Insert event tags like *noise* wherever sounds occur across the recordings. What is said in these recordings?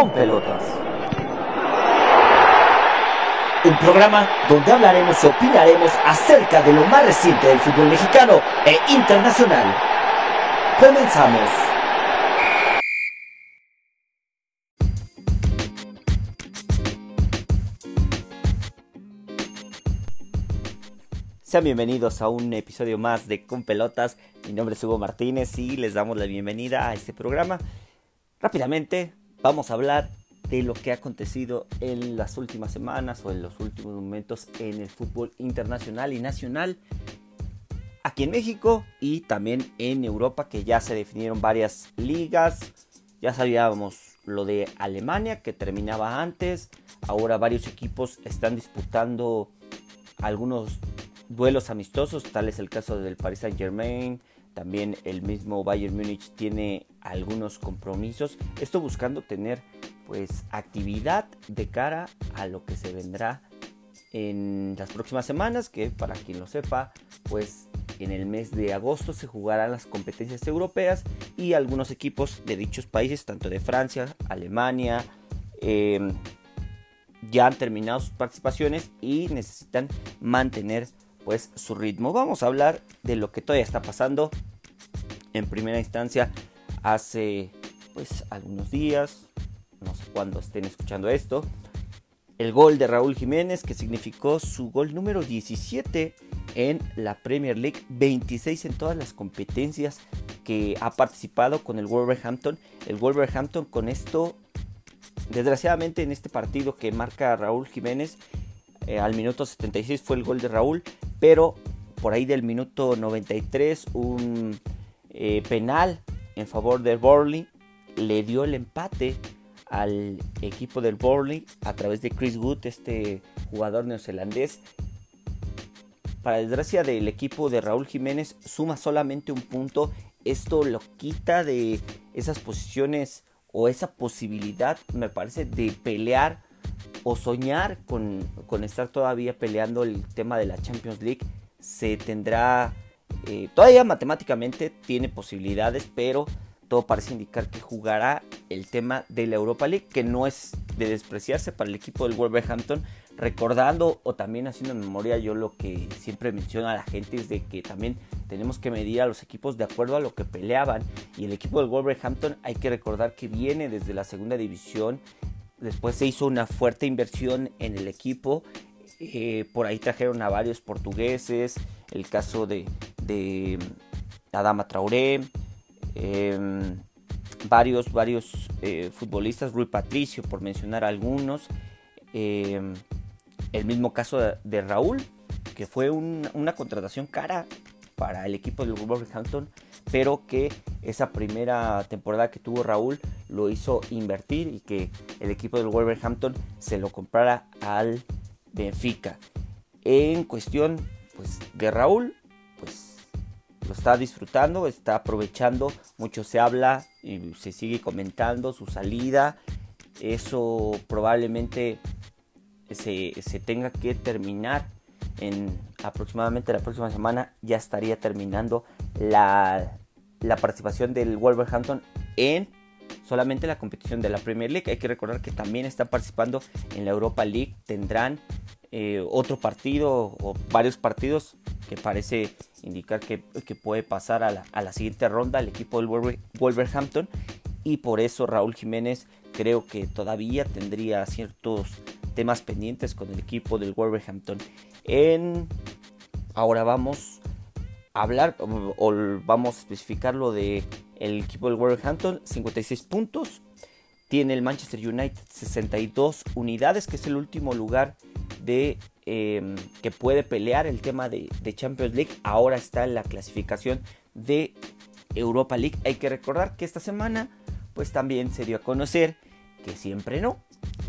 con pelotas. Un programa donde hablaremos y opinaremos acerca de lo más reciente del fútbol mexicano e internacional. Comenzamos. Sean bienvenidos a un episodio más de Con Pelotas. Mi nombre es Hugo Martínez y les damos la bienvenida a este programa. Rápidamente vamos a hablar de lo que ha acontecido en las últimas semanas o en los últimos momentos en el fútbol internacional y nacional aquí en México y también en Europa que ya se definieron varias ligas. Ya sabíamos lo de Alemania que terminaba antes. Ahora varios equipos están disputando algunos duelos amistosos, tal es el caso del Paris Saint Germain, también el mismo Bayern Múnich tiene algunos compromisos, esto buscando tener pues actividad de cara a lo que se vendrá en las próximas semanas, que para quien lo sepa, pues en el mes de agosto se jugarán las competencias europeas y algunos equipos de dichos países, tanto de Francia, Alemania, em, ya han terminado sus participaciones y necesitan mantener pues su ritmo. Vamos a hablar de lo que todavía está pasando. En primera instancia, hace pues algunos días, no sé cuándo estén escuchando esto, el gol de Raúl Jiménez que significó su gol número 17 en la Premier League, 26 en todas las competencias que ha participado con el Wolverhampton. El Wolverhampton con esto, desgraciadamente en este partido que marca Raúl Jiménez, eh, al minuto 76 fue el gol de Raúl, pero por ahí del minuto 93 un eh, penal en favor del Burnley le dio el empate al equipo del Burnley a través de Chris Wood, este jugador neozelandés. Para desgracia del equipo de Raúl Jiménez suma solamente un punto. Esto lo quita de esas posiciones o esa posibilidad, me parece, de pelear o soñar con, estar todavía peleando el tema de la Champions League, se tendrá, eh, todavía matemáticamente tiene posibilidades, pero todo parece indicar que jugará el tema de la Europa League, que no es de despreciarse para el equipo del Wolverhampton, recordando o también haciendo memoria yo lo que siempre menciona a la gente es de que también tenemos que medir a los equipos de acuerdo a lo que peleaban. Y el equipo del Wolverhampton hay que recordar que viene desde la segunda división Después se hizo una fuerte inversión en el equipo. Eh, por ahí trajeron a varios portugueses. El caso de, Adama Traoré. Em, varios, varios eh, futbolistas. Rui Patricio, por mencionar algunos. Em, el mismo caso de, Raúl, que fue una contratación cara para el equipo del Wolverhampton pero que esa primera temporada que tuvo Raúl lo hizo invertir y que el equipo del Wolverhampton se lo comprara al Benfica. En cuestión pues, de Raúl, pues lo está disfrutando, está aprovechando, mucho se habla y se sigue comentando su salida. Eso probablemente se, se tenga que terminar en aproximadamente la próxima semana ya estaría terminando la, la participación del Wolverhampton en solamente la competición de la Premier League. Hay que recordar que también está participando en la Europa League. Tendrán eh, otro partido o varios partidos que parece indicar que, puede pasar a la, siguiente ronda el equipo del Wolverhampton. Y por eso Raúl Jiménez creo que todavía tendría ciertos temas pendientes con el equipo del Wolverhampton. Ahora vamos hablar o, vamos a especificar lo de el equipo del Wolverhampton, 56 puntos. Tiene el Manchester United 62 unidades, que es el último lugar de em, que puede pelear el tema de, de, Champions League. Ahora está en la clasificación de Europa League. Hay que recordar que esta semana, pues también se dio a conocer que siempre no,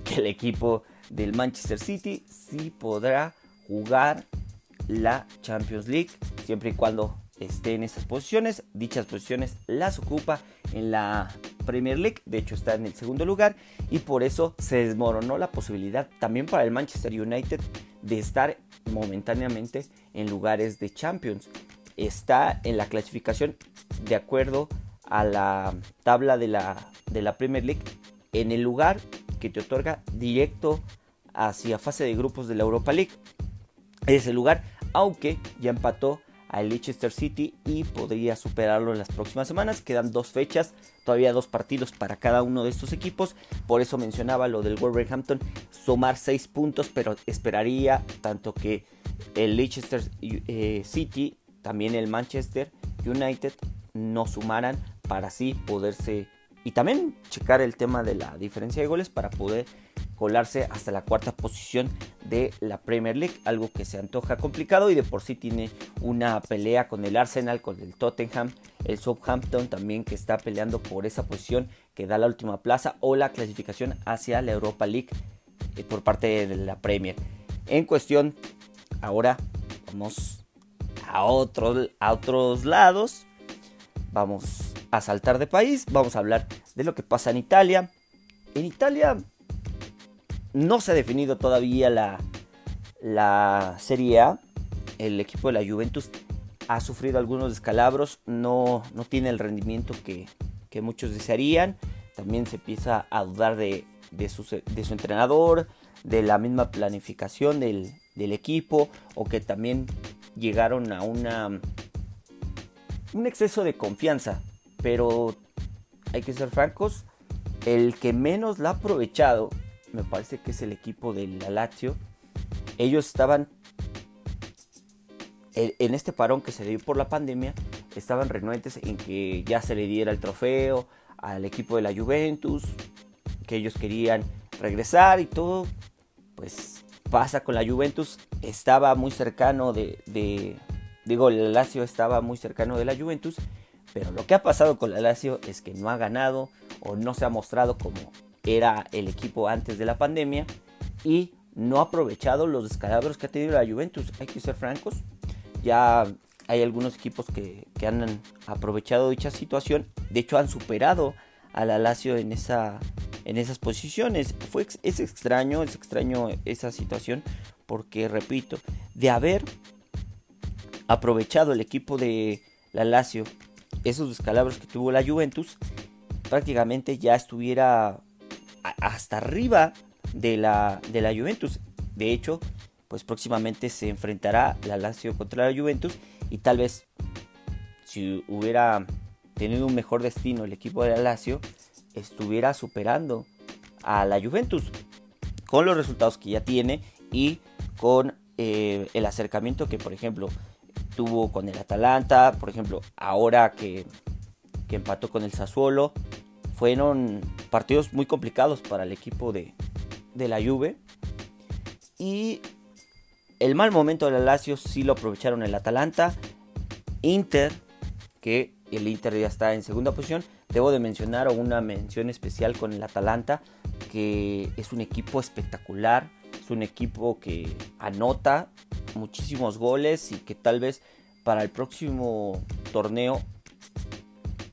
que el equipo del Manchester City sí podrá jugar la Champions League, siempre y cuando esté en esas posiciones. Dichas posiciones las ocupa en la Premier League, de hecho está en el segundo lugar y por eso se desmoronó la posibilidad también para el Manchester United de estar momentáneamente en lugares de Champions. Está en la clasificación de acuerdo a la tabla de la, de la Premier League en el lugar que te otorga directo hacia fase de grupos de la Europa League. Es el lugar, aunque ya empató al Leicester City y podría superarlo en las próximas semanas. Quedan dos fechas, todavía dos partidos para cada uno de estos equipos. Por eso mencionaba lo del Wolverhampton, sumar seis puntos, pero esperaría tanto que el Leicester eh, City, también el Manchester United no sumaran para así poderse y también checar el tema de la diferencia de goles para poder colarse hasta la cuarta posición de la Premier League, algo que se antoja complicado y de por sí tiene una pelea con el Arsenal, con el Tottenham, el Southampton también que está peleando por esa posición que da la última plaza o la clasificación hacia la Europa League eh, por parte de la Premier. En cuestión, ahora vamos a otros, a otros lados, vamos a saltar de país, vamos a hablar de lo que pasa en Italia. En Italia no se ha definido todavía la, la Serie A. El equipo de la Juventus ha sufrido algunos descalabros, no, no tiene el rendimiento que, muchos desearían. También se empieza a dudar de, su, de su entrenador, de la misma planificación del, del, equipo o que también llegaron a una un exceso de confianza pero hay que ser francos, el que menos la ha aprovechado me parece que es el equipo del Lazio. Ellos estaban en este parón que se dio por la pandemia, estaban renuentes en que ya se le diera el trofeo al equipo de la Juventus, que ellos querían regresar y todo, pues pasa con la Juventus, estaba muy cercano de, de digo, el Lazio estaba muy cercano de la Juventus pero lo que ha pasado con la Lazio es que no ha ganado o no se ha mostrado como era el equipo antes de la pandemia y no ha aprovechado los descalabros que ha tenido la Juventus. Hay que ser francos. Ya hay algunos equipos que, han aprovechado dicha situación. De hecho, han superado a la Lazio en, esa, en esas posiciones. Fue, es extraño, es extraño esa situación porque, repito, de haber aprovechado el equipo de la Lazio esos descalabros que tuvo la Juventus, prácticamente ya estuviera hasta arriba de la, de la Juventus. De hecho, pues próximamente se enfrentará la Lazio contra la Juventus y tal vez si hubiera tenido un mejor destino el equipo de la Lazio, estuviera superando a la Juventus con los resultados que ya tiene y con eh, el acercamiento que, por ejemplo, tuvo con el Atalanta, por ejemplo, ahora que, empató con el Sassuolo, fueron partidos muy complicados para el equipo de, la Juve. Y el mal momento del Lazio sí lo aprovecharon el Atalanta. Inter, que el Inter ya está en segunda posición. Debo de mencionar una mención especial con el Atalanta, que es un equipo espectacular. Es un equipo que anota, muchísimos goles y que tal vez para el próximo torneo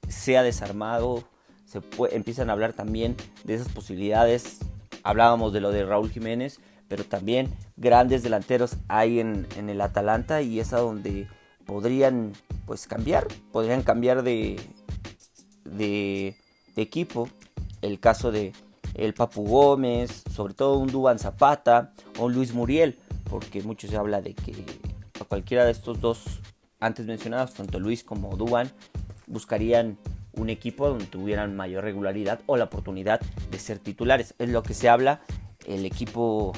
sea desarmado. Se empiezan a hablar también de esas posibilidades. Hablábamos de lo de Raúl Jiménez, pero también grandes delanteros hay en, el Atalanta y es a donde podrían pues cambiar, podrían cambiar de, de, de equipo. El caso de el Papu Gómez, sobre todo un Duban Zapata o un Luis Muriel porque mucho se habla de que a cualquiera de estos dos antes mencionados, tanto Luis como Duban, buscarían un equipo donde tuvieran mayor regularidad o la oportunidad de ser titulares. Es lo que se habla. El equipo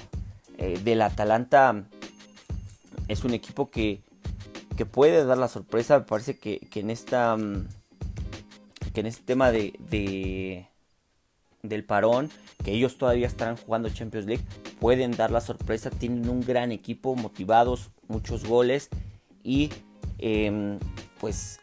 eh, del Atalanta es un equipo que, que, puede dar la sorpresa. Me parece que, en esta mm, que en este tema de, de del parón, que ellos todavía estarán jugando Champions League, pueden dar la sorpresa. Tienen un gran equipo, motivados, muchos goles y em, pues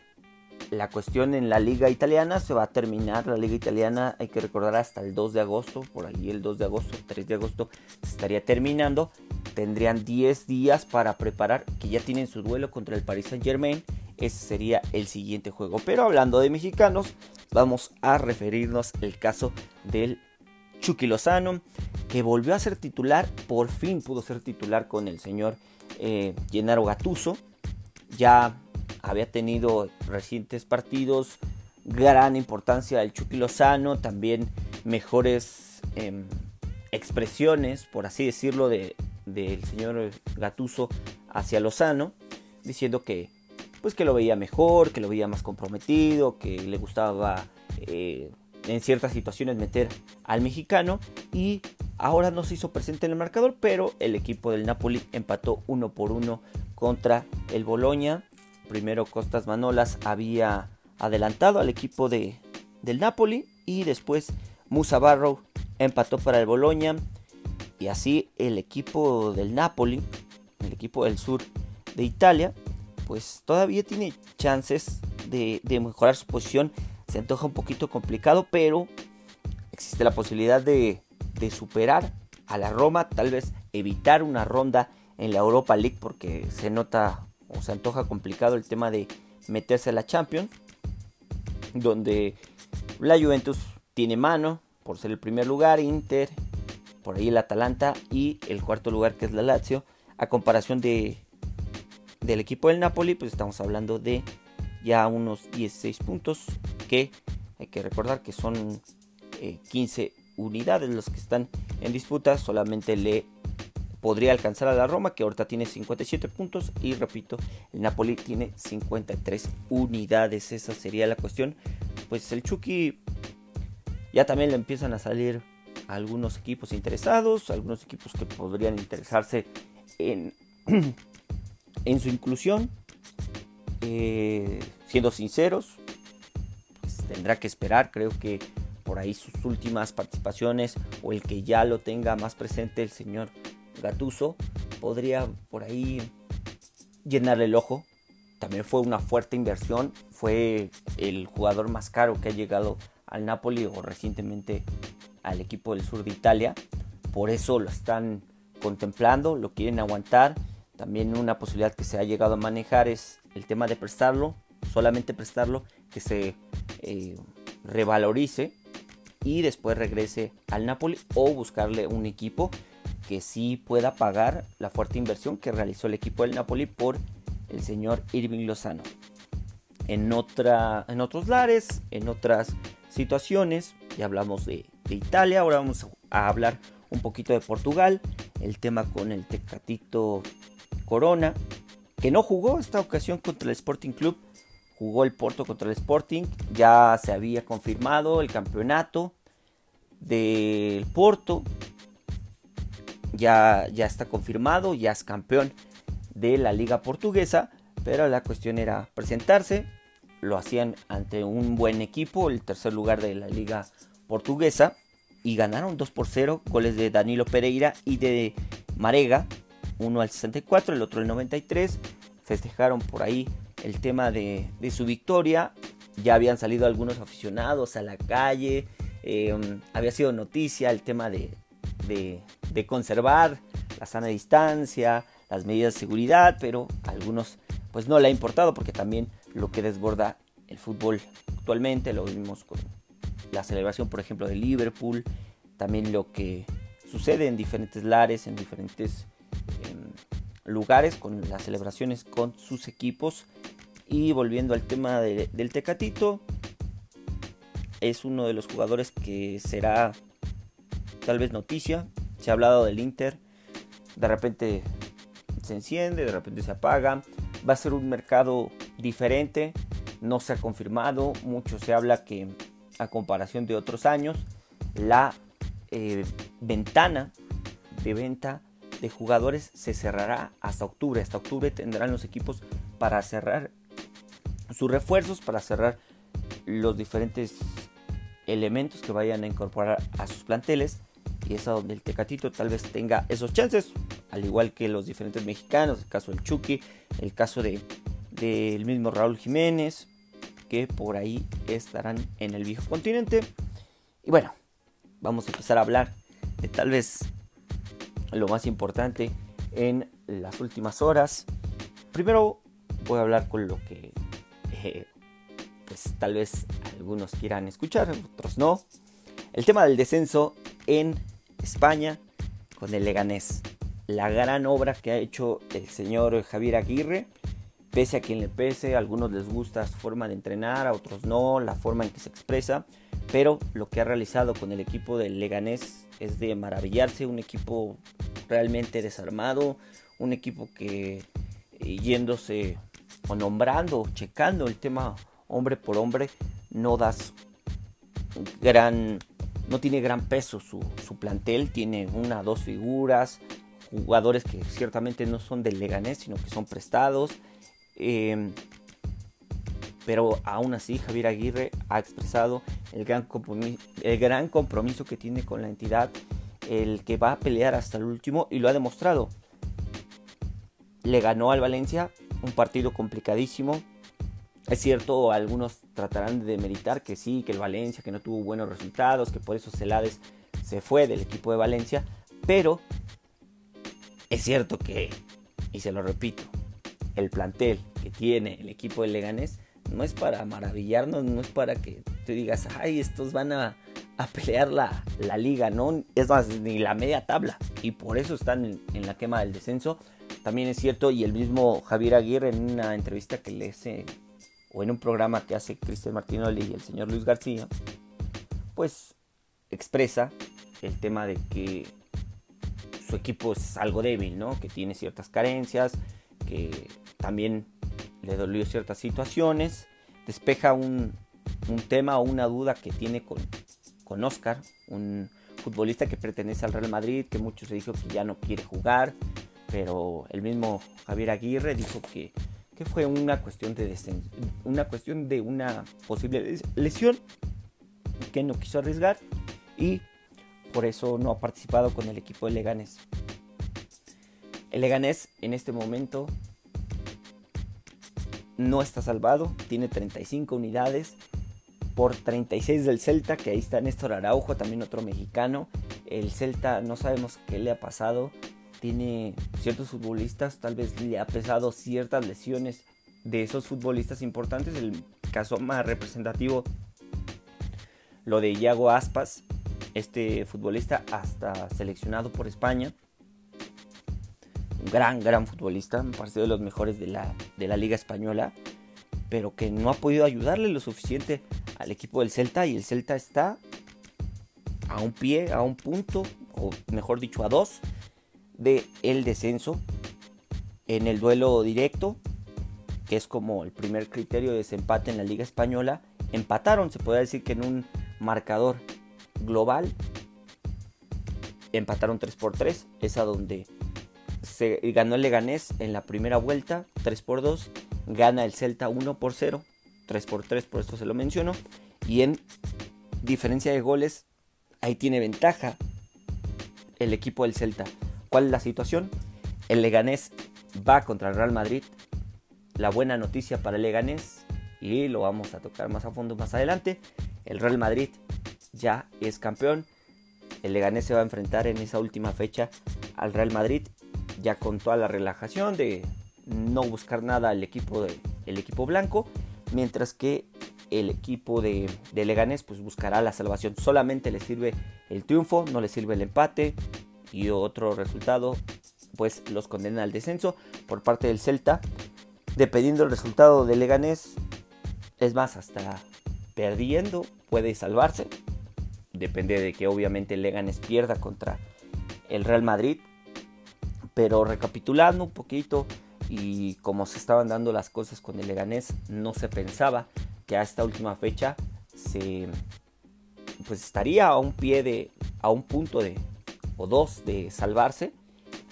la cuestión en la liga italiana se va a terminar. La liga italiana hay que recordar hasta el 2 de agosto, por ahí el 2 de agosto, 3 de agosto se estaría terminando. Tendrían 10 días para preparar, que ya tienen su duelo contra el Paris Saint Germain. Ese sería el siguiente juego. Pero hablando de mexicanos, vamos a referirnos el caso del Chucky Lozano, que volvió a ser titular, por fin pudo ser titular con el señor eh, Gatuso. Ya había tenido recientes partidos, gran importancia el Chucky Lozano, también mejores em, expresiones, por así decirlo, del señor Gatuso hacia Lozano, diciendo que pues que lo veía mejor, que lo veía más comprometido, que le gustaba eh, en ciertas situaciones meter al mexicano y ahora no se hizo presente en el marcador, pero el equipo del Napoli empató uno por uno contra el Boloña. Primero Costas Manolas había adelantado al equipo de, del Napoli y después Musa Barrow empató para el Boloña y así el equipo del Napoli, el equipo del sur de Italia, pues todavía tiene chances de, mejorar su posición. Se antoja un poquito complicado, pero existe la posibilidad de, de superar a la Roma, tal vez evitar una ronda en la Europa League porque se nota o se antoja complicado el tema de meterse a la Champions, donde la Juventus tiene mano por ser el primer lugar, Inter, por ahí el Atalanta y el cuarto lugar que es la Lazio, a comparación de del equipo del Napoli, pues estamos hablando de ya unos 16 puntos que hay que recordar que son 15 eh, unidades los que están en disputa, solamente le podría alcanzar a la Roma que ahorita tiene 57 puntos y repito, el Napoli tiene 53 unidades, esa sería la cuestión. Pues el Chucky ya también le empiezan a salir algunos equipos interesados, algunos equipos que podrían interesarse en *clears throat* en su inclusión, eh, siendo sinceros, pues tendrá que esperar, creo que por ahí sus últimas participaciones o el que ya lo tenga más presente el señor Gatuso, podría por ahí llenarle el ojo. También fue una fuerte inversión, fue el jugador más caro que ha llegado al Napoli o recientemente al equipo del sur de Italia. Por eso lo están contemplando, lo quieren aguantar también una posibilidad que se ha llegado a manejar es el tema de prestarlo, solamente prestarlo, que se eh, revalorice y después regrese al Napoli o buscarle un equipo que sí pueda pagar la fuerte inversión que realizó el equipo del Napoli por el señor Irving Lozano. En, en otros lares, en otras situaciones, ya hablamos de, de Italia, ahora vamos a hablar un poquito de Portugal, el tema con el Tecatito Corona, que no jugó esta ocasión contra el Sporting Club, jugó el Porto contra el Sporting, ya se había confirmado el campeonato del Porto, ya, ya está confirmado, ya es campeón de la liga portuguesa, pero la cuestión era presentarse, lo hacían ante un buen equipo, el tercer lugar de la liga portuguesa, y ganaron 2 por 0, goles de Danilo Pereira y de Marega, uno al 64, el otro al 93. Festejaron por ahí el tema de, su victoria. Ya habían salido algunos aficionados a la calle. Em, había sido noticia el tema de, de, conservar la sana distancia, las medidas de seguridad, pero a algunos pues no le ha importado porque también lo que desborda el fútbol actualmente, lo vimos con la celebración por ejemplo de Liverpool, también lo que sucede en diferentes lares, en diferentes lugares con las celebraciones con sus equipos. Y volviendo al tema del Tecatito, es uno de los jugadores que será tal vez noticia. Se ha hablado del Inter, de repente se enciende, de repente se apaga. Va a ser un mercado diferente, no se ha confirmado. Mucho se habla que a comparación de otros años, la eh, ventana de venta de jugadores se cerrará hasta octubre. Hasta octubre tendrán los equipos para cerrar sus refuerzos, para cerrar los diferentes elementos que vayan a incorporar a sus planteles. Y es a donde el Tecatito tal vez tenga esos chances, al igual que los diferentes mexicanos, el caso del Chucky, el caso de del mismo Raúl Jiménez, que por ahí estarán en el viejo continente. Y bueno, vamos a empezar a hablar de tal vez lo más importante en las últimas horas. Primero voy a hablar con lo que eh, pues tal vez algunos quieran escuchar, otros no. El tema del descenso en España con el Leganés. La gran obra que ha hecho el señor Javier Aguirre. Pese a quien le pese, a algunos les gusta su forma de entrenar, a otros no, la forma en que se expresa. pero lo que ha realizado con el equipo del Leganés es de maravillarse, un equipo realmente desarmado, un equipo que eh, yéndose o nombrando, checando el tema hombre por hombre, no das gran, no tiene gran peso su, plantel, tiene una, dos figuras, jugadores que ciertamente no son del Leganés, sino que son prestados. Em, pero aún así Javier Aguirre ha expresado el gran, el gran compromiso que tiene con la entidad, el que va a pelear hasta el último y lo ha demostrado. Le ganó al Valencia, un partido complicadísimo. Es cierto, algunos tratarán de demeritar que sí, que el Valencia, que no tuvo buenos resultados, que por eso Celades se fue del equipo de Valencia, pero es cierto que, y se lo repito, el plantel que tiene el equipo de Leganés no es para maravillarnos, no es para que te digas, ay, estos van a, pelear la, liga, ¿no? Es más, ni la media tabla. Y por eso están en, la quema del descenso. También es cierto, y el mismo Javier Aguirre en una entrevista que le hace, o en un programa que hace Cristian Martinoli y el señor Luis García, pues expresa el tema de que su equipo es algo débil, ¿no? Que tiene ciertas carencias, que también le dolió ciertas situaciones, despeja un, tema o una duda que tiene con, con Oscar, un futbolista que pertenece al Real Madrid, que muchos se dijo que ya no quiere jugar, pero el mismo Javier Aguirre dijo que, que fue una cuestión de una cuestión de una posible lesión que no quiso arriesgar y por eso no ha participado con el equipo de Leganés. El Leganés en este momento no está salvado, tiene 35 unidades por 36 del Celta, que ahí está Néstor Araujo, también otro mexicano. El Celta no sabemos qué le ha pasado, tiene ciertos futbolistas, tal vez le ha pesado ciertas lesiones de esos futbolistas importantes. El caso más representativo, lo de Iago Aspas, este futbolista hasta seleccionado por España. Un gran, gran futbolista, me parece de los mejores de la, de la Liga Española, pero que no ha podido ayudarle lo suficiente al equipo del Celta y el Celta está a un pie, a un punto, o mejor dicho, a dos de el descenso en el duelo directo, que es como el primer criterio de desempate en la Liga Española. Empataron, se puede decir que en un marcador global empataron 3 por 3. Es donde se ganó el Leganés en la primera vuelta, 3 por 2. Gana el Celta 1 por 0, 3 por 3, por esto se lo menciono. Y en diferencia de goles, ahí tiene ventaja el equipo del Celta. ¿Cuál es la situación? El Leganés va contra el Real Madrid. La buena noticia para el Leganés, y lo vamos a tocar más a fondo más adelante, el Real Madrid ya es campeón. El Leganés se va a enfrentar en esa última fecha al Real Madrid, ya con toda la relajación de no buscar nada al equipo, de, equipo blanco, mientras que el equipo de, de, Leganés pues buscará la salvación. Solamente le sirve el triunfo, no le sirve el empate y otro resultado pues los condena al descenso por parte del Celta. Dependiendo del resultado de Leganés, es más, hasta perdiendo puede salvarse depende de que obviamente Leganes pierda contra el Real Madrid. Pero recapitulando un poquito y como se estaban dando las cosas con el Leganés, no se pensaba que a esta última fecha se pues estaría a un pie de a un punto de o dos de salvarse.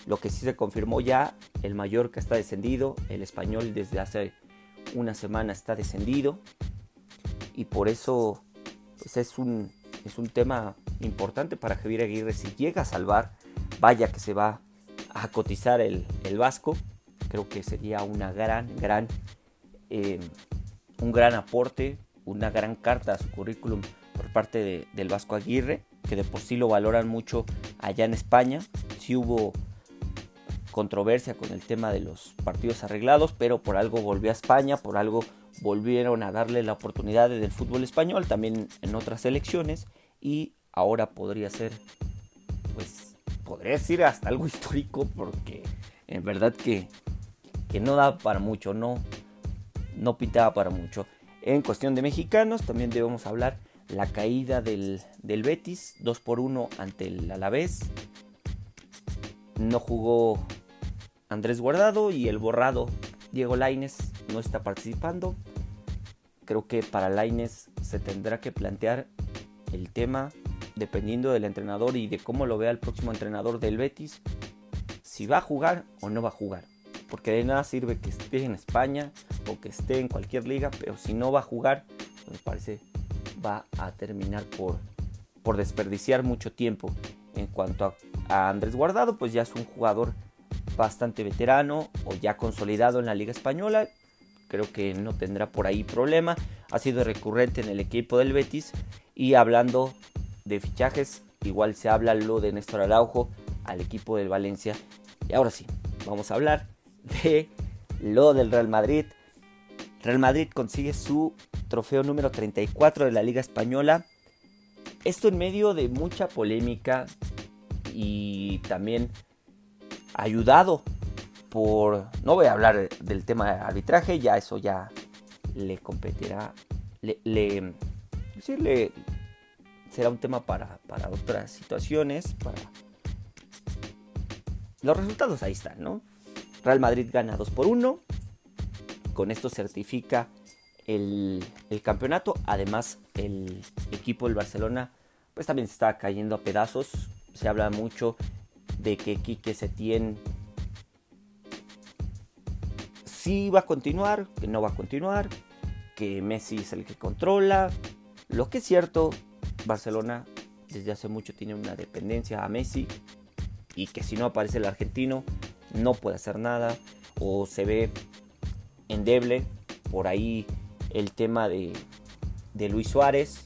Lo que sí se confirmó ya, el Mallorca está descendido, el español desde hace una semana está descendido y por eso pues es un es un tema importante para Javier Aguirre. Si llega a salvar, vaya que se va a cotizar el, Vasco. Creo que sería una gran, gran, eh, un gran aporte, una gran carta a su currículum por parte del Vasco Aguirre, que de por sí lo valoran mucho allá en España. Sí hubo controversia con el tema de los partidos arreglados, pero por algo volvió a España, por algo volvieron a darle la oportunidad del fútbol español, también en otras elecciones, y ahora podría ser, pues, podría decir hasta algo histórico, porque en verdad que, que no da para mucho, no, no pintaba para mucho. En cuestión de mexicanos, también debemos hablar la caída del, del Betis, 2 por 1 ante el Alavés. No jugó Andrés Guardado y el borrado Diego Laines no está participando. Creo que para Laines se tendrá que plantear el tema dependiendo del entrenador y de cómo lo vea el próximo entrenador del Betis, si va a jugar o no va a jugar. Porque de nada sirve que esté en España o que esté en cualquier liga, pero si no va a jugar, me parece va a terminar por, por desperdiciar mucho tiempo. En cuanto a, Andrés Guardado, pues ya es un jugador bastante veterano o ya consolidado en la Liga Española. Creo que no tendrá por ahí problema. Ha sido recurrente en el equipo del Betis. Y hablando de fichajes, igual se habla lo de Néstor Araujo al equipo del Valencia. Y ahora sí, vamos a hablar de lo del Real Madrid. Real Madrid consigue su trofeo número 34 de la Liga Española. Esto en medio de mucha polémica y también ayudado por... No voy a hablar del tema de arbitraje, ya eso ya le competirá, le, será un tema para, para otras situaciones. Los resultados ahí están, ¿no? Real Madrid gana 2 por 1. Con esto certifica el, campeonato. Además, el equipo del Barcelona pues también se está cayendo a pedazos. Se habla mucho de que Quique Setién sí va a continuar, que no va a continuar, que Messi es el que controla. Lo que es cierto, Barcelona desde hace mucho tiene una dependencia a Messi y que si no aparece el argentino no puede hacer nada o se ve endeble. Por ahí el tema de, Luis Suárez,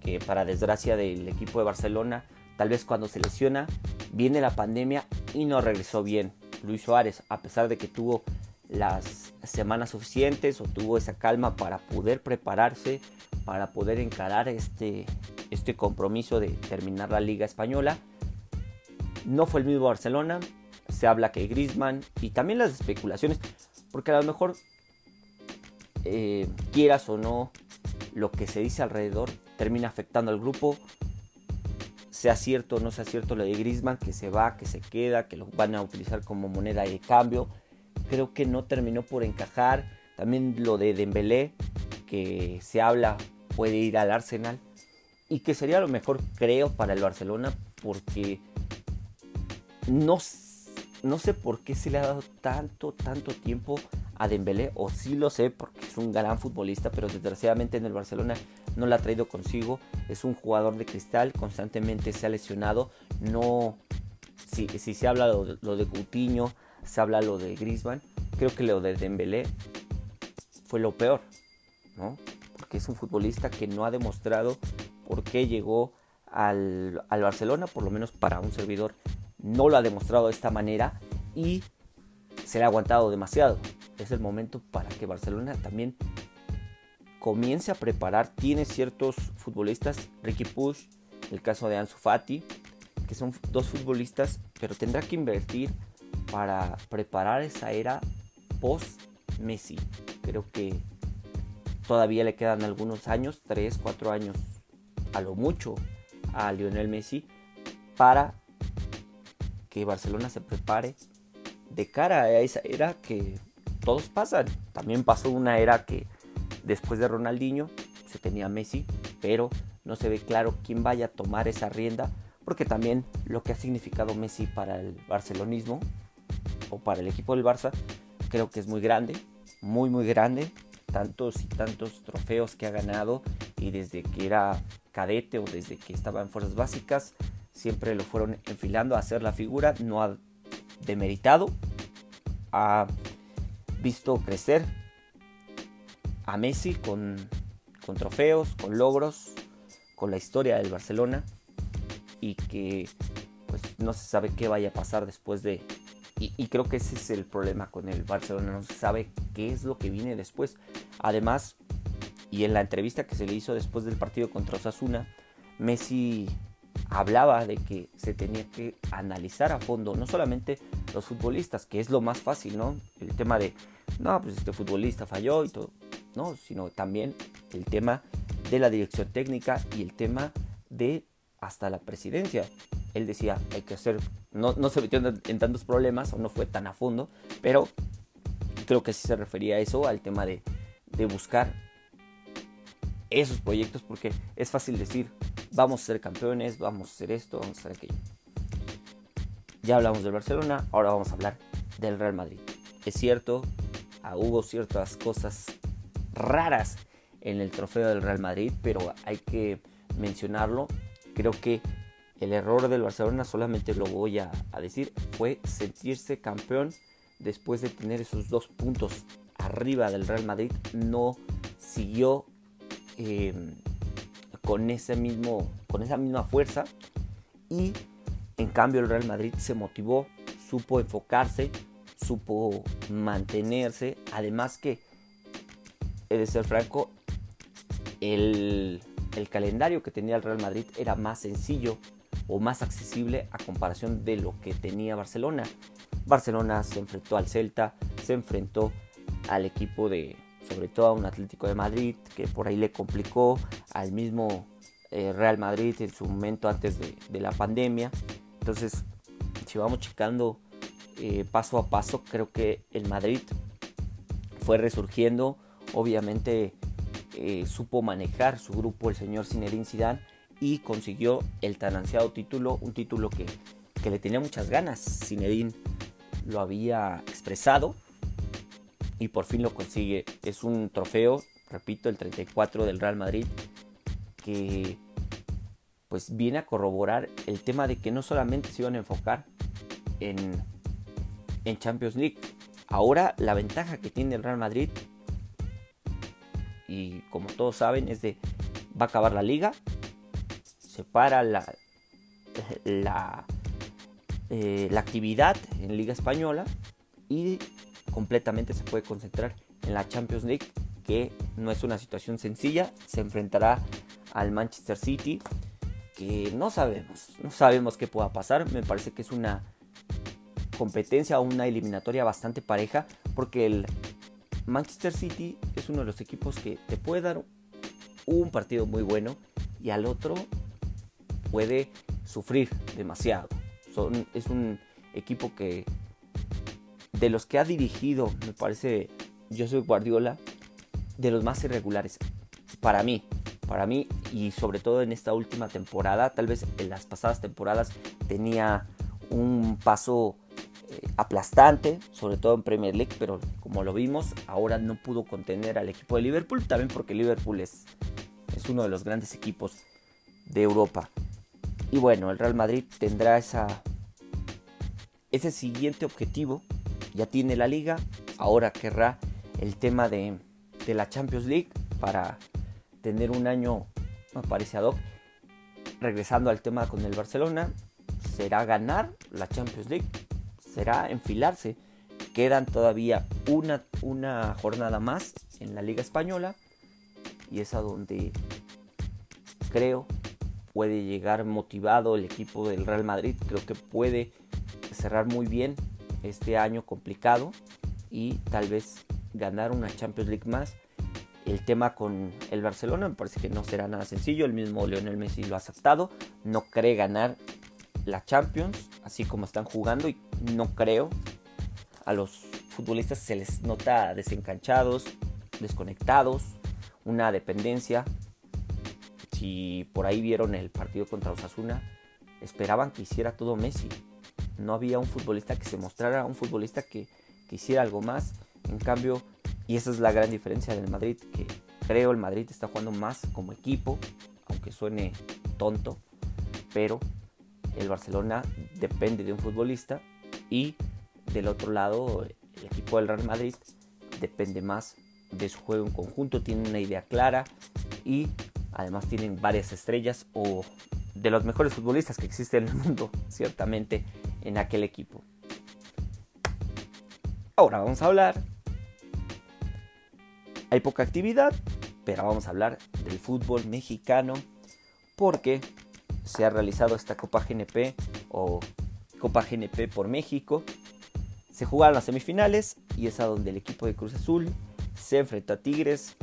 que para desgracia del equipo de Barcelona, tal vez cuando se lesiona, viene la pandemia y no regresó bien. Luis Suárez, a pesar de que tuvo las semanas suficientes o tuvo esa calma para poder prepararse, para poder encarar este, este compromiso de terminar la Liga Española, no fue el mismo Barcelona. Se habla que Griezmann y también las especulaciones, porque a lo mejor eh, quieras o no, lo que se dice alrededor termina afectando al grupo. Sea cierto o no sea cierto lo de Grisman, que se va, que se queda, que lo van a utilizar como moneda de cambio. Creo que no terminó por encajar. También lo de Dembélé, que se habla puede ir al Arsenal. Y que sería lo mejor, creo, para el Barcelona, porque no, no sé por qué se le ha dado tanto, tanto tiempo a Dembélé, o sí lo sé porque es un gran futbolista, pero desgraciadamente en el Barcelona no lo ha traído consigo. Es un jugador de cristal, constantemente se ha lesionado. No, si, se habla lo, lo, de Coutinho, se habla lo de Griezmann, creo que lo de Dembélé fue lo peor, ¿no? Porque es un futbolista que no ha demostrado por qué llegó al, al Barcelona, por lo menos para un servidor, no lo ha demostrado de esta manera y se le ha aguantado demasiado es el momento para que Barcelona también comience a preparar. Tiene ciertos futbolistas, Ricky Push, el caso de Ansu Fati, que son dos futbolistas, pero tendrá que invertir para preparar esa era post Messi. Creo que todavía le quedan algunos años, 3, 4 años a lo mucho a Lionel Messi para que Barcelona se prepare de cara a esa era que todos pasan. También pasó una era que después de Ronaldinho se tenía Messi, pero no se ve claro quién vaya a tomar esa rienda, porque también lo que ha significado Messi para el barcelonismo o para el equipo del Barça, creo que es muy grande, muy muy grande, tantos y tantos trofeos que ha ganado y desde que era cadete o desde que estaba en fuerzas básicas, siempre lo fueron enfilando a hacer la figura, no ha demeritado, visto crecer a Messi con, con trofeos, con logros, con la historia del Barcelona y que pues no se sabe qué vaya a pasar después de... Y, creo que ese es el problema con el Barcelona, no se sabe qué es lo que viene después. Además, y en la entrevista que se le hizo después del partido contra Osasuna, Messi hablaba de que se tenía que analizar a fondo, no solamente los futbolistas, que es lo más fácil, ¿no? El tema de, no, pues este futbolista falló y todo, no, sino también el tema de la dirección técnica y el tema de hasta la presidencia. Él decía, hay que hacer, no, no se metió en, tantos problemas o no fue tan a fondo, pero creo que sí se refería a eso, al tema de, de buscar esos proyectos, porque es fácil decir, vamos a ser campeones, vamos a hacer esto, vamos a hacer aquello. Ya hablamos del Barcelona, ahora vamos a hablar del Real Madrid. Es cierto, ah, hubo ciertas cosas raras en el trofeo del Real Madrid, pero hay que mencionarlo. Creo que el error del Barcelona, solamente lo voy a, decir, fue sentirse campeón después de tener esos dos puntos arriba del Real Madrid. No siguió em, con, mismo, con esa misma fuerza y en cambio el Real Madrid se motivó, supo enfocarse, supo mantenerse. Además que, he de ser franco, el, el calendario que tenía el Real Madrid era más sencillo o más accesible a comparación de lo que tenía Barcelona. Barcelona se enfrentó al Celta, se enfrentó al equipo de, sobre todo a un Atlético de Madrid, que por ahí le complicó al mismo eh, Real Madrid en su momento antes de, la pandemia. Entonces, si vamos checando eh, paso a paso, creo que el Madrid fue resurgiendo. Obviamente eh, supo manejar su grupo el señor Zinedine Zidane y consiguió el tan ansiado título, un título que, le tenía muchas ganas. Zinedine lo había expresado y por fin lo consigue. Es un trofeo, repito, el 34 del Real Madrid, que pues viene a corroborar el tema de que no solamente se iban a enfocar en, en Champions League. Ahora la ventaja que tiene el Real Madrid, y como todos saben, es de va a acabar la liga, separa la, la, eh, la actividad en Liga Española y completamente se puede concentrar en la Champions League, que no es una situación sencilla. Se enfrentará al Manchester City, que no sabemos, no sabemos qué pueda pasar. Me parece que es una competencia o una eliminatoria bastante pareja, porque el Manchester City es uno de los equipos que te puede dar un partido muy bueno y al otro puede sufrir demasiado. es un equipo que de los que ha dirigido, me parece, yo soy Guardiola, de los más irregulares. Para mí, para mí y sobre todo en esta última temporada, tal vez en las pasadas temporadas tenía un paso eh, aplastante, sobre todo en Premier League, pero como lo vimos, ahora no pudo contener al equipo de Liverpool, también porque Liverpool es, es uno de los grandes equipos de Europa. Y bueno, el Real Madrid tendrá esa, ese siguiente objetivo. Ya tiene la liga, ahora querrá el tema de, de la Champions League para tener un año, me parece ad hoc. Regresando al tema con el Barcelona, será ganar la Champions League, será enfilarse. Quedan todavía una, una jornada más en la Liga Española y es a donde creo puede llegar motivado el equipo del Real Madrid. Creo que puede cerrar muy bien este año complicado y tal vez ganar una Champions League más. El tema con el Barcelona me parece que no será nada sencillo. El mismo Lionel Messi lo ha aceptado. No cree ganar la Champions así como están jugando y no creo. A los futbolistas se les nota desencanchados, desconectados, una dependencia si por ahí vieron el partido contra Osasuna, esperaban que hiciera todo Messi. No había un futbolista que se mostrara, un futbolista que, que hiciera algo más. En cambio, y esa es la gran diferencia del Madrid, que creo el Madrid está jugando más como equipo, aunque suene tonto, pero el Barcelona depende de un futbolista y del otro lado el equipo del Real Madrid depende más de su juego en conjunto, tiene una idea clara y Además tienen varias estrellas o de los mejores futbolistas que existen en el mundo, *laughs* ciertamente, en aquel equipo. Ahora vamos a hablar. Hay poca actividad, pero vamos a hablar del fútbol mexicano porque se ha realizado esta Copa GNP o Copa GNP por México. Se jugaron las semifinales y es a donde el equipo de Cruz Azul se enfrentó a Tigres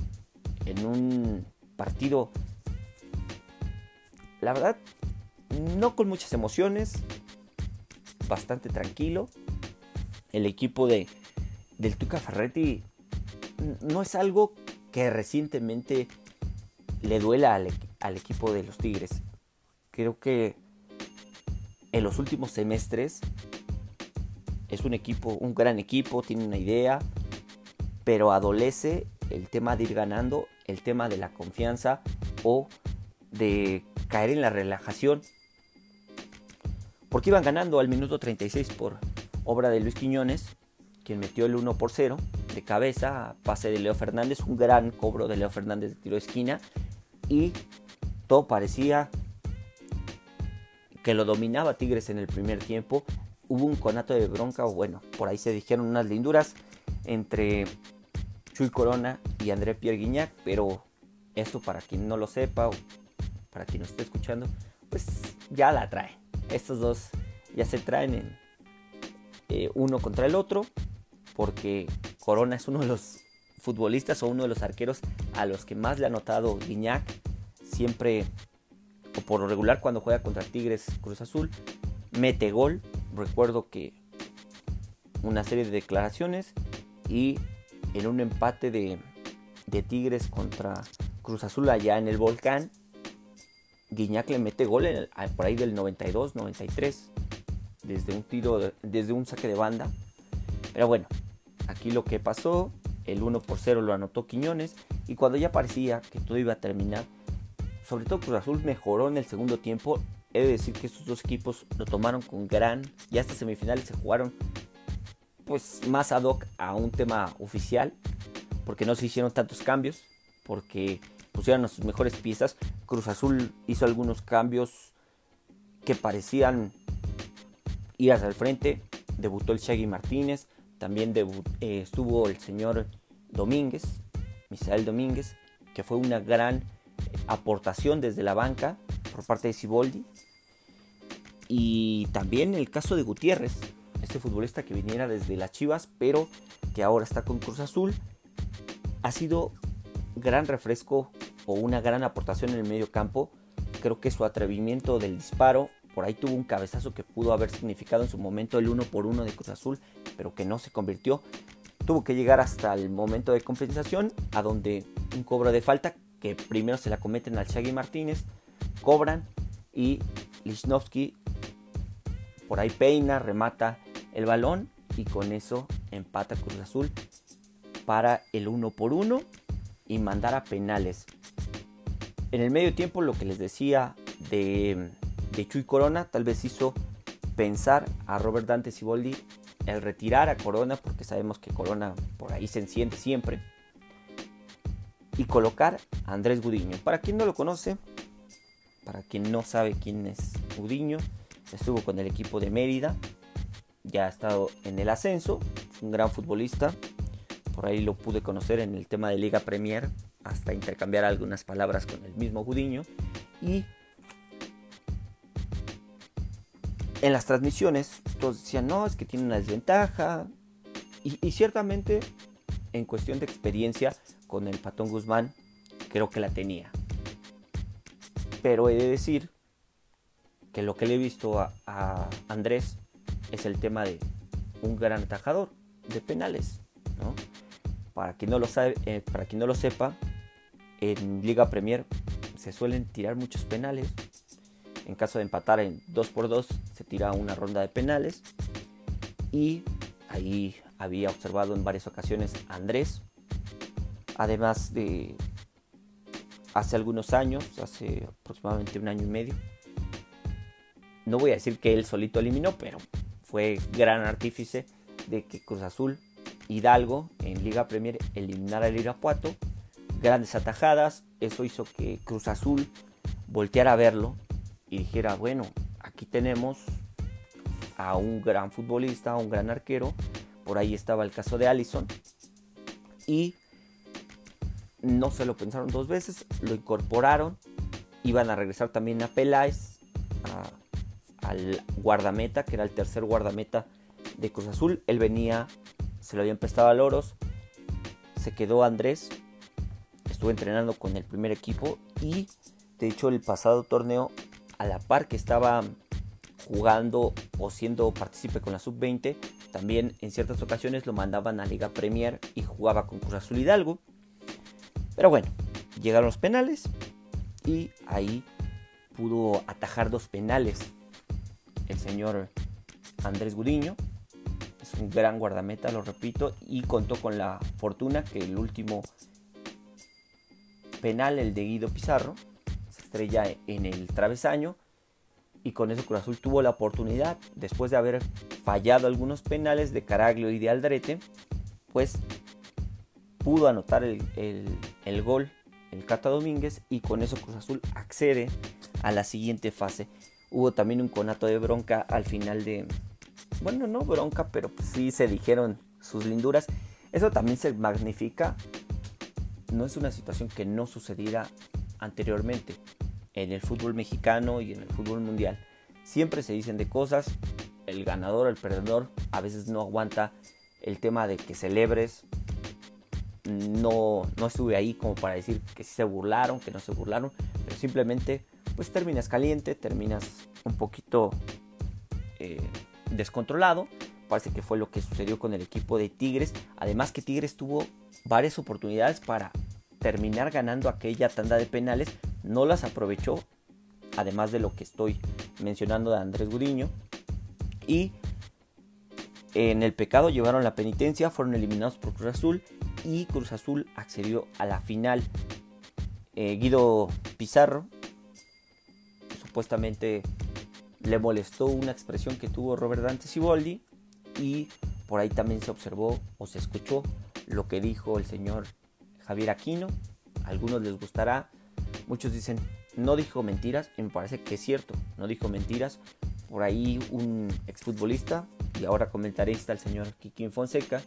en un partido, la verdad, no con muchas emociones, bastante tranquilo. El equipo de, del Tuca Ferretti no es algo que recientemente le duela al, al equipo de los Tigres. Creo que en los últimos semestres es un equipo, un gran equipo, tiene una idea, pero adolece el tema de ir ganando, el tema de la confianza o de caer en la relajación. Porque iban ganando al minuto 36 por obra de Luis Quiñones, quien metió el 1 por 0 de cabeza, pase de Leo Fernández, un gran cobro de Leo Fernández de tiro de esquina y todo parecía que lo dominaba Tigres en el primer tiempo. Hubo un conato de bronca, o bueno, por ahí se dijeron unas linduras entre Chuy Corona y André Pierre Guignac, pero esto para quien no lo sepa o para quien no esté escuchando, pues ya la traen. Estos dos ya se traen en eh, uno contra el otro, porque Corona es uno de los futbolistas o uno de los arqueros a los que más le ha notado Guiñac. Siempre, o por lo regular, cuando juega contra Tigres Cruz Azul, mete gol. Recuerdo que una serie de declaraciones y en un empate de, Tigres contra Cruz Azul allá en el volcán, Guiñac le mete gol por ahí del 92, 93, desde un tiro, desde un saque de banda. Pero bueno, aquí lo que pasó, el 1 por 0 lo anotó Quiñones y cuando ya parecía que todo iba a terminar, sobre todo Cruz Azul mejoró en el segundo tiempo. He de decir que estos dos equipos lo tomaron con gran, ya hasta semifinales se jugaron pues más ad hoc a un tema oficial, porque no se hicieron tantos cambios, porque pusieron a sus mejores piezas. Cruz Azul hizo algunos cambios que parecían ir hacia el frente. Debutó el Shaggy Martínez, también eh, estuvo el señor Domínguez, Misael Domínguez, que fue una gran aportación desde la banca por parte de Siboldi. Y también el caso de Gutiérrez, este futbolista que viniera desde las Chivas, pero que ahora está con Cruz Azul, ha sido gran refresco o una gran aportación en el medio campo. Creo que su atrevimiento del disparo, por ahí tuvo un cabezazo que pudo haber significado en su momento el uno por uno de Cruz Azul, pero que no se convirtió. Tuvo que llegar hasta el momento de compensación, a donde un cobro de falta, que primero se la cometen al Shaggy Martínez, cobran y Lichnowsky por ahí peina, remata el balón y con eso empata Cruz Azul para el uno por uno y mandar a penales. En el medio tiempo lo que les decía de, Chuy Corona tal vez hizo pensar a Robert Dante Siboldi el retirar a Corona porque sabemos que Corona por ahí se enciende siempre y colocar a Andrés Gudiño. Para quien no lo conoce, para quien no sabe quién es Gudiño, estuvo con el equipo de Mérida ya ha estado en el ascenso, un gran futbolista, por ahí lo pude conocer en el tema de Liga Premier, hasta intercambiar algunas palabras con el mismo Gudiño, y en las transmisiones todos decían, no, es que tiene una desventaja, y, ciertamente en cuestión de experiencia con el Patón Guzmán, creo que la tenía. Pero he de decir que lo que le he visto a, a Andrés es el tema de un gran atajador de penales. Para, quien no lo sabe, eh, para quien no lo sepa, en Liga Premier se suelen tirar muchos penales. En caso de empatar en 2 por 2 se tira una ronda de penales. Y ahí había observado en varias ocasiones a Andrés. Además de hace algunos años, hace aproximadamente un año y medio. No voy a decir que él solito eliminó, pero fue gran artífice de que Cruz Azul Hidalgo en Liga Premier eliminara el Irapuato. Grandes atajadas, eso hizo que Cruz Azul volteara a verlo y dijera, bueno, aquí tenemos a un gran futbolista, a un gran arquero. Por ahí estaba el caso de Allison. Y no se lo pensaron dos veces, lo incorporaron. Iban a regresar también a Peláez, al guardameta, que era el tercer guardameta de Cruz Azul. Él venía, se lo habían prestado a Loros. Se quedó Andrés, entrenando con el primer equipo y de hecho el pasado torneo a la par que estaba jugando o siendo partícipe con la sub-20, también en ciertas ocasiones lo mandaban a Liga Premier y jugaba con Cruz Azul Hidalgo. Pero bueno, llegaron los penales y ahí pudo atajar dos penales el señor Andrés Gudiño. Es un gran guardameta, lo repito, y contó con la fortuna que el último penal, el de Guido Pizarro, se estrella en el travesaño y con eso Cruz Azul tuvo la oportunidad, después de haber fallado algunos penales de Caraglio y de Aldrete, pues pudo anotar el, el gol el Cata Domínguez y con eso Cruz Azul accede a la siguiente fase. Hubo también un conato de bronca al final de, bueno, no bronca, pero pues sí se dijeron sus linduras. Eso también se magnifica. No es una situación que no sucediera anteriormente en el fútbol mexicano y en el fútbol mundial. Siempre se dicen de cosas, el ganador, el perdedor, a veces no aguanta el tema de que celebres. No, no estuve ahí como para decir que sí se burlaron, que no se burlaron, pero simplemente pues terminas caliente, terminas un poquito eh, descontrolado. Parece que fue lo que sucedió con el equipo de Tigres. Además que Tigres tuvo varias oportunidades para terminar ganando aquella tanda de penales. No las aprovechó. Además de lo que estoy mencionando de Andrés Gudiño. Y en el pecado llevaron la penitencia. Fueron eliminados por Cruz Azul. Y Cruz Azul accedió a la final. Eh, Guido Pizarro supuestamente le molestó una expresión que tuvo Robert Dante Siboldi y por ahí también se observó o se escuchó lo que dijo el señor Javier Aquino. A algunos les gustará, muchos dicen no dijo mentiras y me parece que es cierto, no dijo mentiras. Por ahí un exfutbolista y ahora comentarista el señor Kikín Fonseca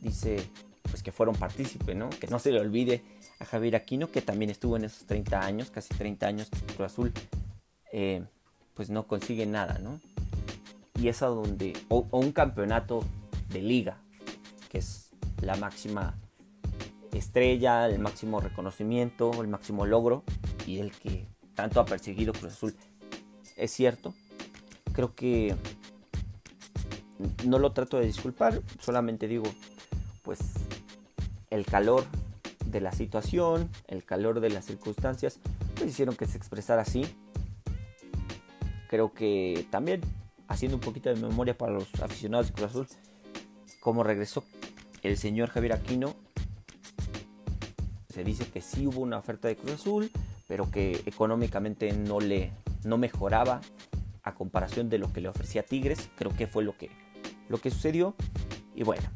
dice pues que fueron partícipe, ¿no? Que no se le olvide a Javier Aquino que también estuvo en esos 30 años, casi 30 años que Cruz Azul eh, pues no consigue nada, ¿no? Y es a donde, o, un campeonato de liga, que es la máxima estrella, el máximo reconocimiento, el máximo logro y el que tanto ha perseguido Cruz Azul. Es cierto, creo que no lo trato de disculpar, solamente digo, pues el calor de la situación, el calor de las circunstancias, pues hicieron que se expresara así creo que también haciendo un poquito de memoria para los aficionados de Cruz Azul, como regresó el señor Javier Aquino, se dice que sí hubo una oferta de Cruz Azul, pero que económicamente no le no mejoraba a comparación de lo que le ofrecía Tigres, creo que fue lo que lo que sucedió y bueno.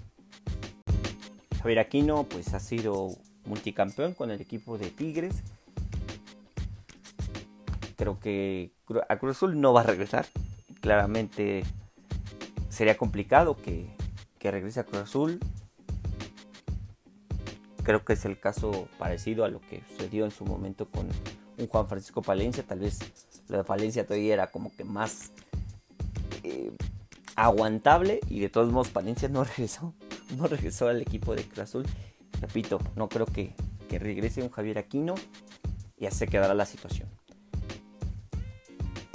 Javier Aquino pues ha sido multicampeón con el equipo de Tigres creo que a Cruz Azul no va a regresar. Claramente sería complicado que, regrese a Cruz Azul. Creo que es el caso parecido a lo que sucedió en su momento con un Juan Francisco Palencia. Tal vez lo de Palencia todavía era como que más eh, aguantable y de todos modos Palencia no *laughs* regresó. No regresó al equipo de Cruz Azul. Repito, no creo que, que regrese un Javier Aquino y así se quedará la situación.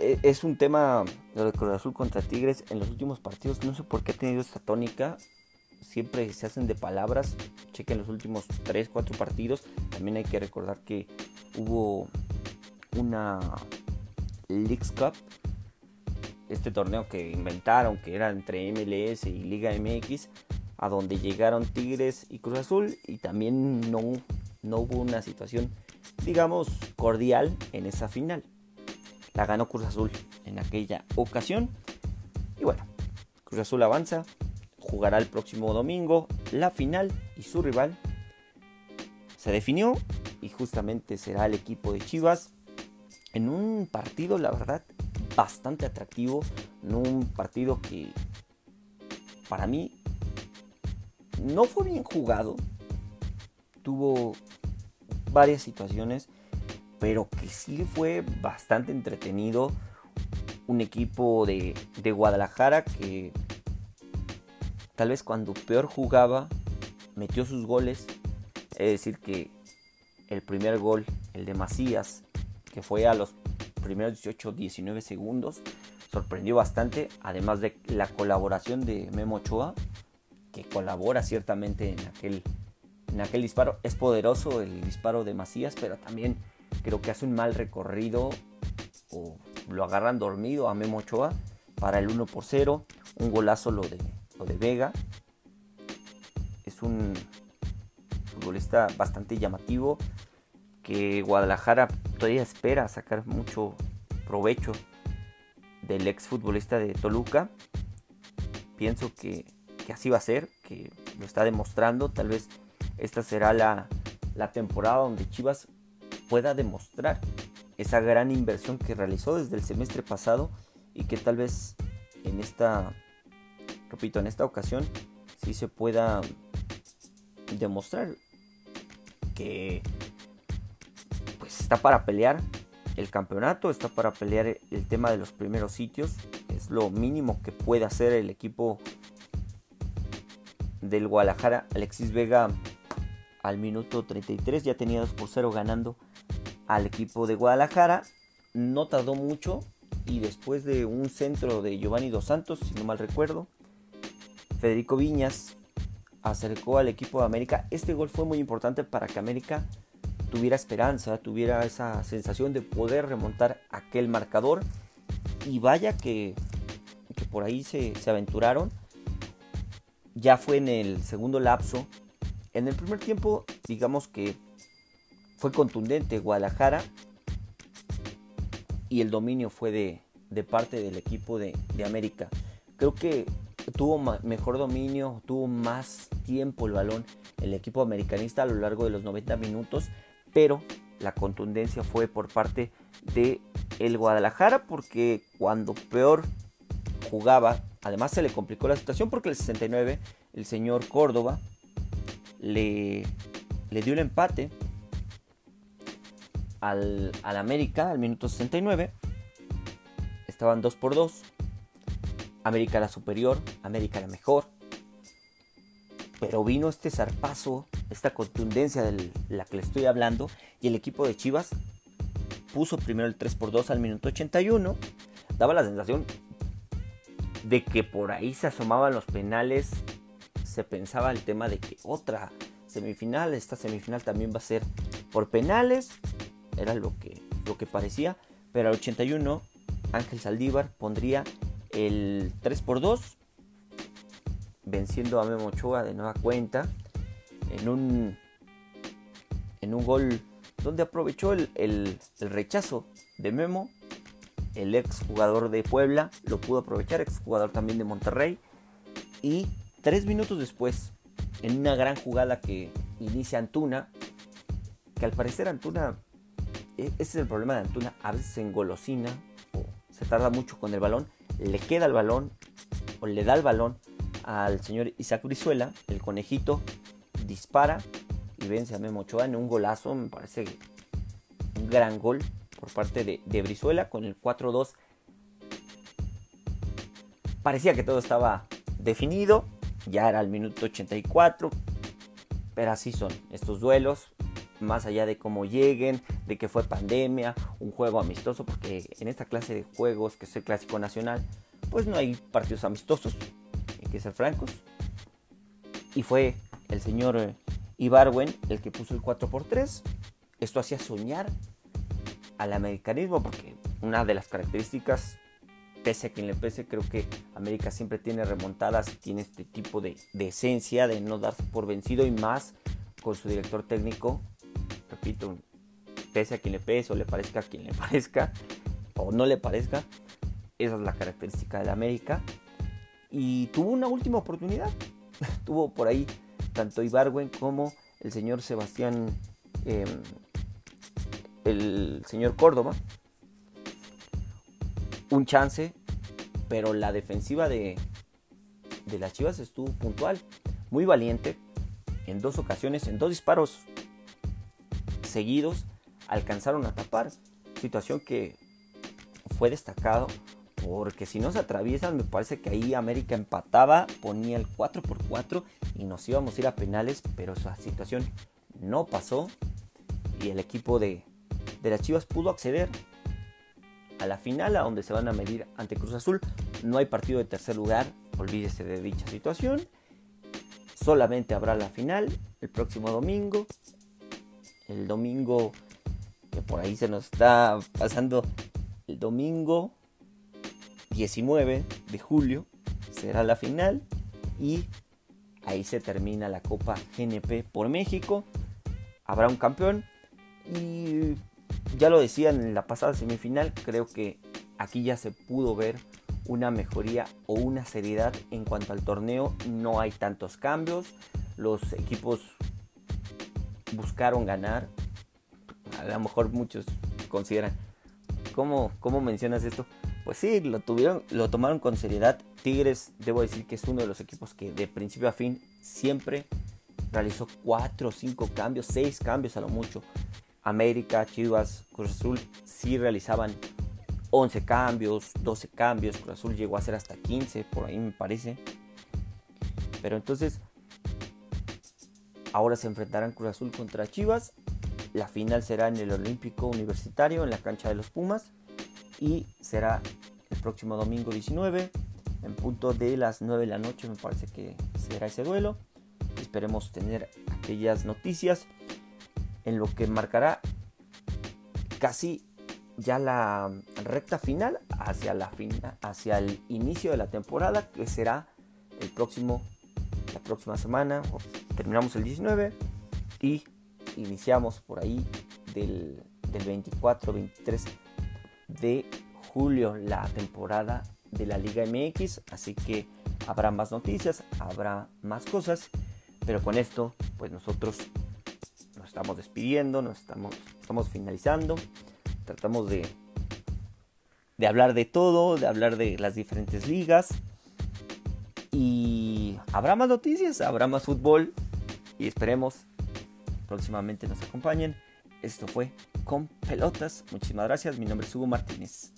E, es un tema de Cruz Azul contra Tigres en los últimos partidos. No sé por qué ha tenido esta tónica. Siempre se hacen de palabras. Chequen los últimos 3, 4 partidos. También hay que recordar que hubo una Leagues Cup. Este torneo que inventaron, que era entre MLS y Liga MX, a donde llegaron Tigres y Cruz Azul. Y también no, no hubo una situación, digamos, cordial en esa final. La ganó Cruz Azul en aquella ocasión. Y bueno, Cruz Azul avanza, jugará el próximo domingo la final y su rival se definió y justamente será el equipo de Chivas en un partido, la verdad, bastante atractivo, en un partido que para mí no fue bien jugado, tuvo varias situaciones pero que sí fue bastante entretenido. Un equipo de, Guadalajara que tal vez cuando peor jugaba, metió sus goles. Es decir, que el primer gol, el de Macías, que fue a los primeros 18-19 segundos, sorprendió bastante, además de la colaboración de Memo Ochoa, que colabora ciertamente en aquel, en aquel disparo. Es poderoso el disparo de Macías, pero también creo que hace un mal recorrido o lo agarran dormido a Memo Ochoa para el 1 por 0. Un golazo lo de, lo de Vega. Es un futbolista bastante llamativo que Guadalajara todavía espera sacar mucho provecho del ex futbolista de Toluca. Pienso que, así va a ser, que lo está demostrando. Tal vez esta será la, la temporada donde Chivas pueda demostrar esa gran inversión que realizó desde el semestre pasado y que tal vez en esta, repito, en esta ocasión sí se pueda demostrar que pues está para pelear el campeonato, está para pelear el tema de los primeros sitios, es lo mínimo que puede hacer el equipo del Guadalajara, Alexis Vega al minuto 33 ya tenía 2 por 0 ganando al equipo de Guadalajara. No tardó mucho y después de un centro de Giovanni Dos Santos, si no mal recuerdo, Federico Viñas acercó al equipo de América. Este gol fue muy importante para que América tuviera esperanza, tuviera esa sensación de poder remontar aquel marcador. Y vaya que, por ahí se aventuraron. Ya fue en el segundo lapso. En el primer tiempo, digamos que fue contundente Guadalajara y el dominio fue de, parte del equipo de, América. Creo que tuvo mejor dominio, tuvo más tiempo el balón el equipo americanista a lo largo de los 90 minutos, pero la contundencia fue por parte de el Guadalajara porque cuando peor jugaba, además se le complicó la situación porque el 69 el señor Córdoba le, le dio el empate al, América al minuto 69. Estaban 2 por 2. América era superior, América era mejor. Pero vino este zarpazo, esta contundencia de la que le estoy hablando. Y el equipo de Chivas puso primero el 3 por 2 al minuto 81. Daba la sensación de que por ahí se asomaban los penales. Se pensaba el tema de que otra semifinal, esta semifinal también va a ser por penales era lo que, lo que parecía. Pero al 81 Ángel Saldívar pondría el 3 por 2 venciendo a Memo Ochoa de nueva cuenta en un, en un gol donde aprovechó el, el, rechazo de Memo, el ex jugador de Puebla, lo pudo aprovechar, ex jugador también de Monterrey, y tres minutos después, en una gran jugada que inicia Antuna, que al parecer Antuna ese es el problema de Antuna. A veces se engolosina o se tarda mucho con el balón. Le queda el balón o le da el balón al señor Isaac Brizuela. El conejito dispara y vence a Memo Ochoa en un golazo. Me parece un gran gol por parte de Brizuela con el 4-2. Parecía que todo estaba definido. Ya era el minuto 84. Pero así son estos duelos más allá de cómo lleguen, de que fue pandemia, un juego amistoso, porque en esta clase de juegos, que es el clásico nacional, pues no hay partidos amistosos, hay que ser francos. Y fue el señor eh, Ibarwen el que puso el 4x3. Esto hacía soñar al americanismo, porque una de las características, pese a quien le pese, creo que América siempre tiene remontadas y tiene este tipo de, de esencia de no darse por vencido y más con su director técnico repito, pese a quien le pese o le parezca a quien le *laughs* parezca o no le parezca, esa es la característica de la América. Y tuvo una última oportunidad. *laughs* tuvo por ahí tanto Ibarwen como el señor Sebastián, em, el señor Córdoba. Un chance, pero la defensiva de, de las Chivas estuvo puntual, muy valiente. En dos ocasiones, en dos disparos seguidos alcanzaron a tapar. Situación que fue destacado porque si no se atraviesan me parece que ahí América empataba, ponía el 4 por 4 y nos íbamos a ir a penales, pero esa situación no pasó. y el equipo de, de las Chivas pudo acceder a la final, a donde se van a medir ante Cruz Azul. No hay partido de tercer lugar, olvídese de dicha situación. Solamente habrá la final el próximo domingo. El domingo que por ahí se nos está pasando. El domingo 19 de julio será la final y ahí se termina la Copa GNP por México. Habrá un campeón y ya lo decían en la pasada semifinal, creo que aquí ya se pudo ver una mejoría o una seriedad en cuanto al torneo. No hay tantos cambios. Los equipos buscaron ganar. A lo mejor muchos consideran, ¿cómo, cómo mencionas esto? Pues sí, lo, tuvieron, lo tomaron con seriedad. Tigres, debo decir que es uno de los equipos que de principio a fin siempre realizó 4 o 5 cambios, 6 cambios a lo mucho. América, Chivas, Cruz Azul sí realizaban 11 cambios, 12 cambios, Cruz Azul llegó a ser hasta 15, por ahí me parece. Pero entonces, ahora se enfrentarán Cruz Azul contra Chivas. La final será en el Olímpico Universitario, en la cancha de los Pumas. Y será el próximo domingo 19, en punto de las 9 de la noche, me parece que será ese duelo. Esperemos tener aquellas noticias en lo que marcará casi ya la recta final hacia, la hacia el inicio de la temporada, que será el próximo, la próxima semana. Terminamos el 19 y iniciamos por ahí del, del 24-23 de julio la temporada de la Liga MX. Así que habrá más noticias, habrá más cosas. Pero con esto, pues nosotros nos estamos despidiendo, nos estamos, estamos finalizando tratamos de, de hablar de todo, de hablar de las diferentes ligas. Y habrá más noticias, habrá más fútbol. Y esperemos próximamente nos acompañen. Esto fue Con Pelotas. Muchísimas gracias. Mi nombre es Hugo Martínez.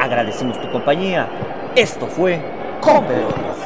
Agradecemos tu compañía. Esto fue Con Pelotas.